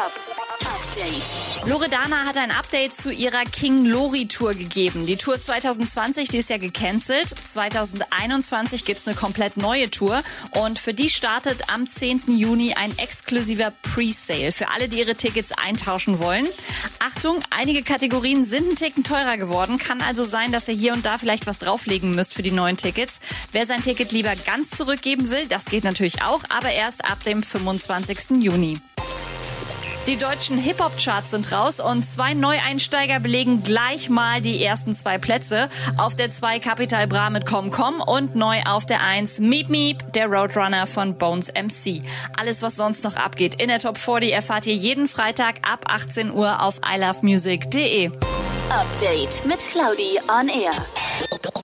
Hip-Hop Update. Loredana hat ein Update zu ihrer King Lori Tour gegeben. Die Tour 2020, die ist ja gecancelt. 2021 gibt's eine komplett neue Tour und für die startet am 10. Juni ein exklusiver Pre-Sale für alle, die ihre Tickets eintauschen wollen. Achtung, einige Kategorien sind ein Ticken teurer geworden. Kann also sein, dass ihr hier und da vielleicht was drauflegen müsst für die neuen Tickets. Wer sein Ticket lieber ganz zurückgeben will, das geht natürlich auch, aber erst ab dem 25. Juni. Die deutschen Hip-Hop-Charts sind raus und zwei Neueinsteiger belegen gleich mal die ersten zwei Plätze. Auf der 2 Capital Bra mit Com Com und neu auf der 1 Meep Meep, der Roadrunner von Bones MC. Alles, was sonst noch abgeht in der Top 40 erfahrt ihr jeden Freitag ab 18 Uhr auf ilovemusic.de. Update mit Claudi on Air.